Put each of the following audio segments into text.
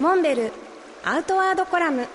モンベルアウトワードコラム。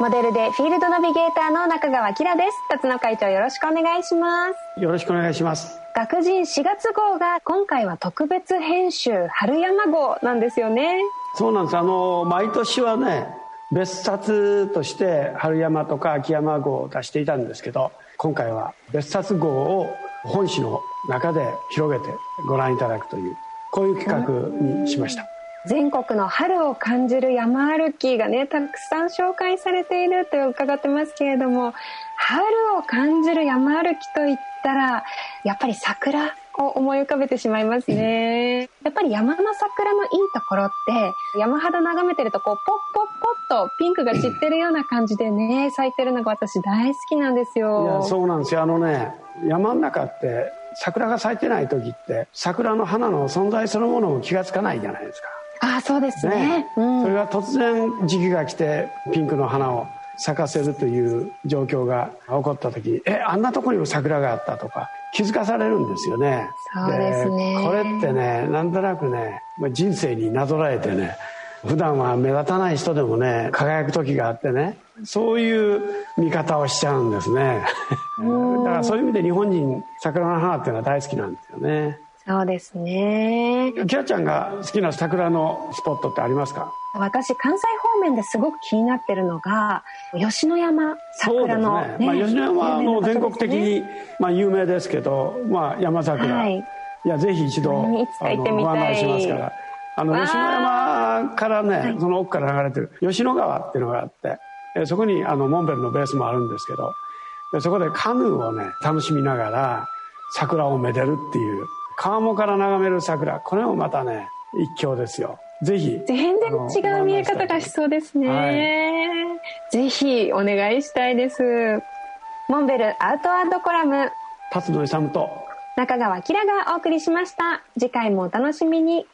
モデルでフィールドナビゲーターの中川きらです。辰野会長よろしくお願いします。よろしくお願いします。学人4月号が今回は特別編集春山号なんですよね。そうなんです。あの毎年はね別冊として春山とか秋山号を出していたんですけど今回は別冊号を本誌の中で広げてご覧いただくというこういう企画にしました、全国の春を感じる山歩きがねたくさん紹介されていると伺ってますけれども春を感じる山歩きといったらやっぱり桜を思い浮かべてしまいますね。やっぱり山の桜のいいところって山肌眺めてるとこうポッポッポッとピンクが散ってるような感じでね咲いてるのが私大好きなんですよ。いやそうなんですよ。あのね山の中って桜が咲いてない時って桜の花の存在そのものも気が付かないじゃないですか。ああそうですね。ね、うん、それが突然時期が来てピンクの花を咲かせるという状況が起こった時えあんなとこにも桜があったとか気づかされるんですよね。そうですね。これってねなんとなくね人生になぞらえてね普段は目立たない人でもね輝く時があってねそういう見方をしちゃうんですね。だからそういう意味で日本人桜の花っていうのは大好きなんですよね。そうですね。キラちゃんが好きな桜のスポットってありますか？私関西方面ですごく気になってるのが吉野山桜の、ね。ねまあ、吉野山の全国的に、まあ、有名ですけど、まあ、山桜、はい、いやぜひ一度いつか行ってみたい。ご案内しますから。あの吉野山からね、はい、その奥から流れてる吉野川っていうのがあってそこにあのモンベルのベースもあるんですけどでそこでカヌーをね楽しみながら桜をめでるっていう川面から眺める桜これもまたね一興ですよ。ぜひ全然違う見え方がしそうですね、はい、ぜひお願いしたいです。モンベルアウトコラム。辰野勇と中川きらがお送りしました。次回もお楽しみに